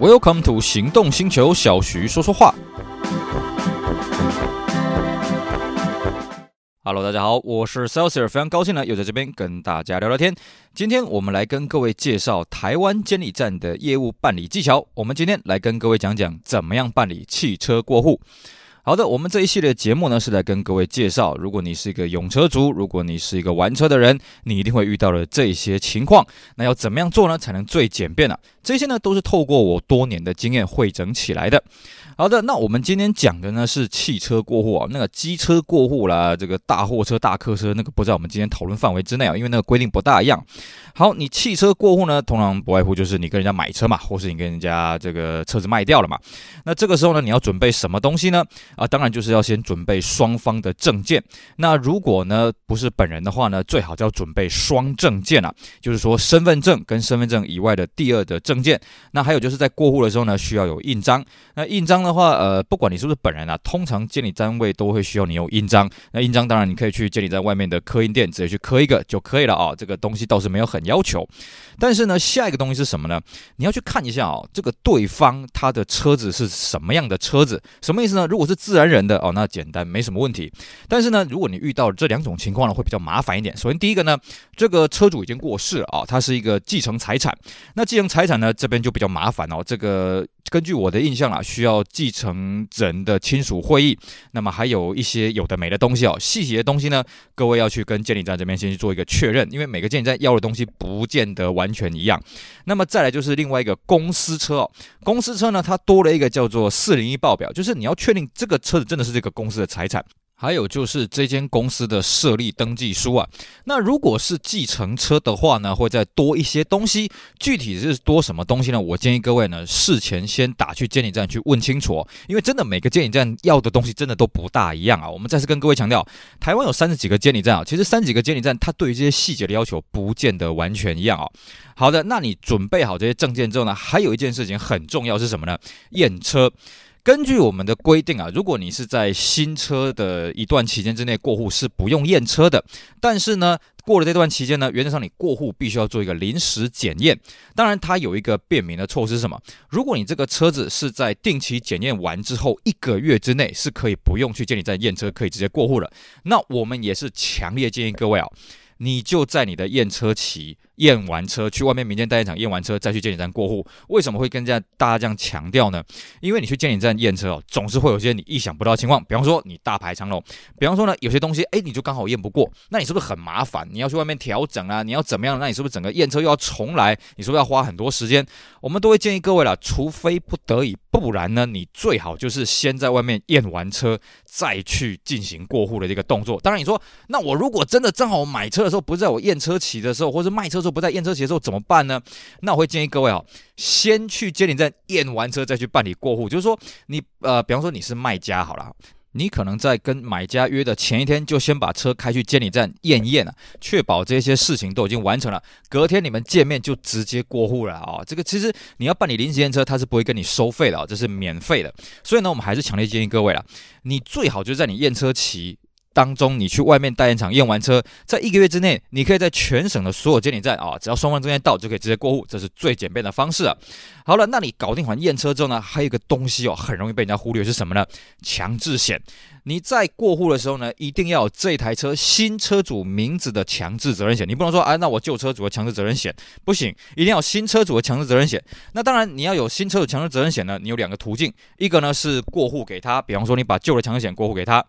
Welcome to 行动星球，小徐说说话。Hello，大家好，我是 Celsius，非常高兴呢，又在这边跟大家聊聊天。今天我们来跟各位介绍台湾监理站的业务办理技巧。我们今天来跟各位讲讲怎么样办理汽车过户。好的，我们这一系列节目呢，是来跟各位介绍，如果你是一个拥车族，如果你是一个玩车的人，你一定会遇到的这些情况。那要怎么样做呢，才能最简便呢、啊？这些呢，都是透过我多年的经验汇整起来的。好的，那我们今天讲的呢是汽车过户啊，那个机车过户啦，这个大货车、大客车那个不在我们今天讨论范围之内啊，因为那个规定不大一样。好，你汽车过户呢，通常不外乎就是你跟人家买车嘛，或是你跟人家这个车子卖掉了嘛。那这个时候呢，你要准备什么东西呢？啊，当然就是要先准备双方的证件。那如果呢不是本人的话呢，最好就要准备双证件啊，就是说身份证跟身份证以外的第二的证件。那还有就是在过户的时候呢，需要有印章。那印章？的话，呃，不管你是不是本人啊，通常监理单位都会需要你有印章。那印章当然你可以去建立在外面的刻印店直接去刻一个就可以了啊。这个东西倒是没有很要求。但是呢，下一个东西是什么呢？你要去看一下哦，这个对方他的车子是什么样的车子？什么意思呢？如果是自然人的哦，那简单没什么问题。但是呢，如果你遇到这两种情况呢，会比较麻烦一点。首先第一个呢，这个车主已经过世了啊，他是一个继承财产。那继承财产呢，这边就比较麻烦哦。这个根据我的印象啊，需要。继承人的亲属会议，那么还有一些有的没的东西哦，细节的东西呢，各位要去跟监理站这边先去做一个确认，因为每个监理站要的东西不见得完全一样。那么再来就是另外一个公司车哦，公司车呢，它多了一个叫做四零一报表，就是你要确定这个车子真的是这个公司的财产。还有就是这间公司的设立登记书啊，那如果是计程车的话呢，会再多一些东西，具体是多什么东西呢？我建议各位呢，事前先打去监理站去问清楚，因为真的每个监理站要的东西真的都不大一样啊。我们再次跟各位强调，台湾有三十几个监理站啊，其实三十几个监理站，它对于这些细节的要求不见得完全一样啊。好的，那你准备好这些证件之后呢，还有一件事情很重要是什么呢？验车。根据我们的规定啊，如果你是在新车的一段期间之内过户，是不用验车的。但是呢，过了这段期间呢，原则上你过户必须要做一个临时检验。当然，它有一个便民的措施什么？如果你这个车子是在定期检验完之后一个月之内是可以不用去监理站验车，可以直接过户了。那我们也是强烈建议各位啊，你就在你的验车期。验完车，去外面民间代验场验完车，再去监理站过户。为什么会跟这样大家这样强调呢？因为你去监理站验车哦，总是会有些你意想不到的情况。比方说你大排长龙，比方说呢有些东西哎你就刚好验不过，那你是不是很麻烦？你要去外面调整啊，你要怎么样？那你是不是整个验车又要重来？你是不是要花很多时间？我们都会建议各位啦，除非不得已，不然呢你最好就是先在外面验完车，再去进行过户的这个动作。当然你说，那我如果真的正好买车的时候不是在我验车期的时候，或是卖车。不在验车期的时候怎么办呢？那我会建议各位啊，先去监理站验完车再去办理过户。就是说你，呃，比方说你是卖家好了，你可能在跟买家约的前一天就先把车开去监理站验一验啊，确保这些事情都已经完成了。隔天你们见面就直接过户了啊。这个其实你要办理临时验车，他是不会跟你收费的啊，这是免费的。所以呢，我们还是强烈建议各位了，你最好就在你验车期。当中，你去外面代验场验完车，在一个月之内，你可以在全省的所有监理站啊，只要双方证件到，就可以直接过户，这是最简便的方式啊。好了，那你搞定完验车之后呢，还有一个东西哦，很容易被人家忽略是什么呢？强制险。你在过户的时候呢，一定要有这台车新车主名字的强制责任险。你不能说，哎，那我旧车主的强制责任险不行，一定要新车主的强制责任险。那当然，你要有新车主强制责任险呢，你有两个途径，一个呢是过户给他，比方说你把旧的强制险过户给他。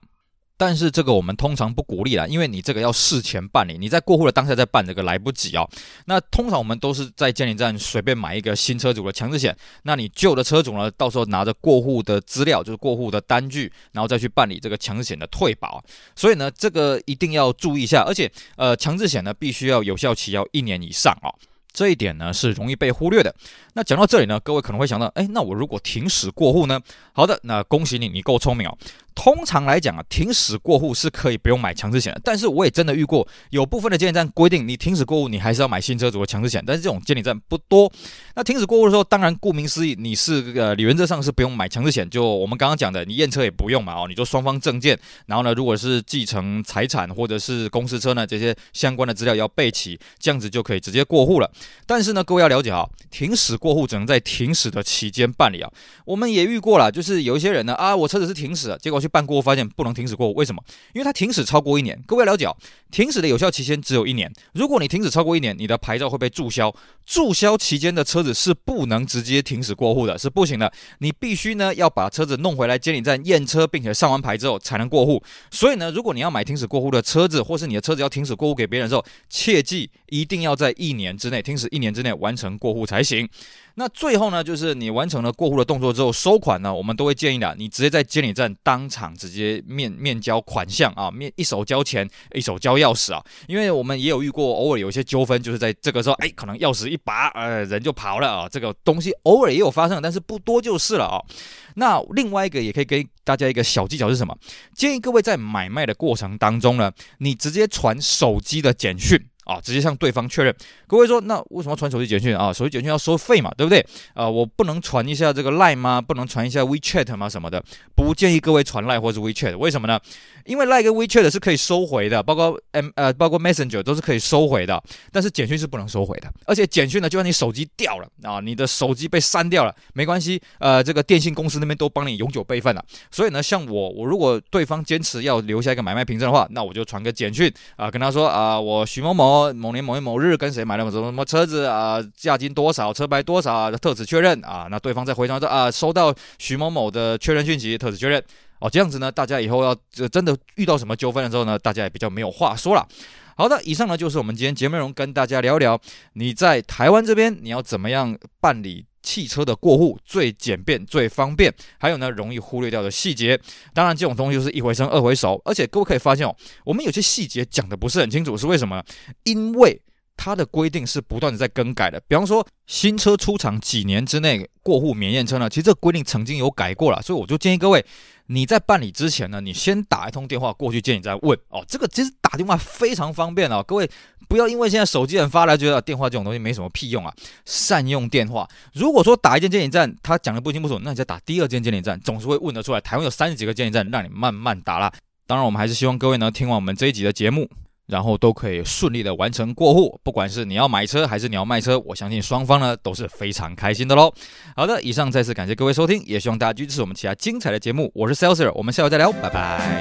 但是这个我们通常不鼓励啦，因为你这个要事前办理，你在过户的当下再办这个来不及哦。那通常我们都是在监理站随便买一个新车主的强制险，那你旧的车主呢，到时候拿着过户的资料，就是过户的单据，然后再去办理这个强制险的退保。所以呢，这个一定要注意一下，而且呃，强制险呢必须要有效期要一年以上哦。这一点呢是容易被忽略的。那讲到这里呢，各位可能会想到，哎，那我如果停驶过户呢？好的，那恭喜你，你够聪明哦。通常来讲啊，停驶过户是可以不用买强制险的。但是我也真的遇过，有部分的监理站规定你停驶过户，你还是要买新车主的强制险。但是这种监理站不多。那停驶过户的时候，当然顾名思义，你是呃理原则上是不用买强制险。就我们刚刚讲的，你验车也不用嘛哦，你就双方证件，然后呢，如果是继承财产或者是公司车呢，这些相关的资料要备齐，这样子就可以直接过户了。但是呢，各位要了解啊，停驶过户只能在停驶的期间办理啊。我们也遇过了，就是有一些人呢啊，我车子是停驶的，结果去办过户发现不能停驶过户，为什么？因为他停驶超过一年。各位要了解啊，停驶的有效期限只有一年。如果你停驶超过一年，你的牌照会被注销。注销期间的车子是不能直接停驶过户的，是不行的。你必须呢要把车子弄回来监理站验车，并且上完牌之后才能过户。所以呢，如果你要买停驶过户的车子，或是你的车子要停驶过户给别人的时候，切记一定要在一年之内停驶一年之内完成过户才行。那最后呢，就是你完成了过户的动作之后收款呢，我们都会建议的，你直接在监理站当场直接面面交款项啊，面一手交钱，一手交钥匙啊，因为我们也有遇过，偶尔有一些纠纷，就是在这个时候，哎，可能钥匙一拔，呃，人就跑了啊，这个东西偶尔也有发生，但是不多就是了啊。那另外一个也可以给大家一个小技巧是什么？建议各位在买卖的过程当中呢，你直接传手机的简讯。啊，直接向对方确认。各位说，那为什么传手机简讯啊？手机简讯要收费嘛，对不对？啊，我不能传一下这个 Line 吗？不能传一下 WeChat 吗？什么的？不建议各位传 Line 或者 WeChat，为什么呢？因为 Line 跟 WeChat 是可以收回的，包括 M 呃，包括 Messenger 都是可以收回的，但是简讯是不能收回的。而且简讯呢，就算你手机掉了啊，你的手机被删掉了，没关系，呃，这个电信公司那边都帮你永久备份了。所以呢，像我，我如果对方坚持要留下一个买卖凭证的话，那我就传个简讯啊，跟他说啊，我徐某某。某年某月某日跟谁买了什么什么车子啊？价金多少？车牌多少？特此确认啊！那对方再回传说啊，收到徐某某的确认讯息，特此确认哦。这样子呢，大家以后要真的遇到什么纠纷的时候呢，大家也比较没有话说了。好的，以上呢就是我们今天节目内容，跟大家聊聊你在台湾这边你要怎么样办理汽车的过户，最简便、最方便，还有呢容易忽略掉的细节。当然，这种东西就是一回生二回熟，而且各位可以发现哦，我们有些细节讲的不是很清楚，是为什么呢？因为它的规定是不断的在更改的，比方说新车出厂几年之内过户免验车呢，其实这个规定曾经有改过了，所以我就建议各位，你在办理之前呢，你先打一通电话过去见你再问哦，这个其实打电话非常方便哦，各位不要因为现在手机很发达，觉得电话这种东西没什么屁用啊，善用电话。如果说打一间监理站，他讲的不清不楚，那你再打第二间监理站，总是会问得出来。台湾有三十几个监理站，让你慢慢打啦。当然，我们还是希望各位呢，听完我们这一集的节目。然后都可以顺利的完成过户，不管是你要买车还是你要卖车，我相信双方呢都是非常开心的喽。好的，以上再次感谢各位收听，也希望大家支持我们其他精彩的节目。我是 Saleser，我们下回再聊，拜拜。